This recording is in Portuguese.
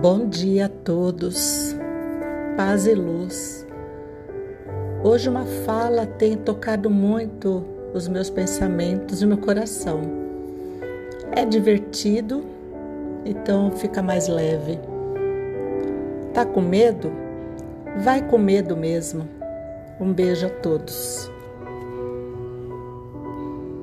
Bom dia a todos, paz e luz. Hoje uma fala tem tocado muito os meus pensamentos e meu coração. É divertido, então fica mais leve. Tá com medo? Vai com medo mesmo. Um beijo a todos.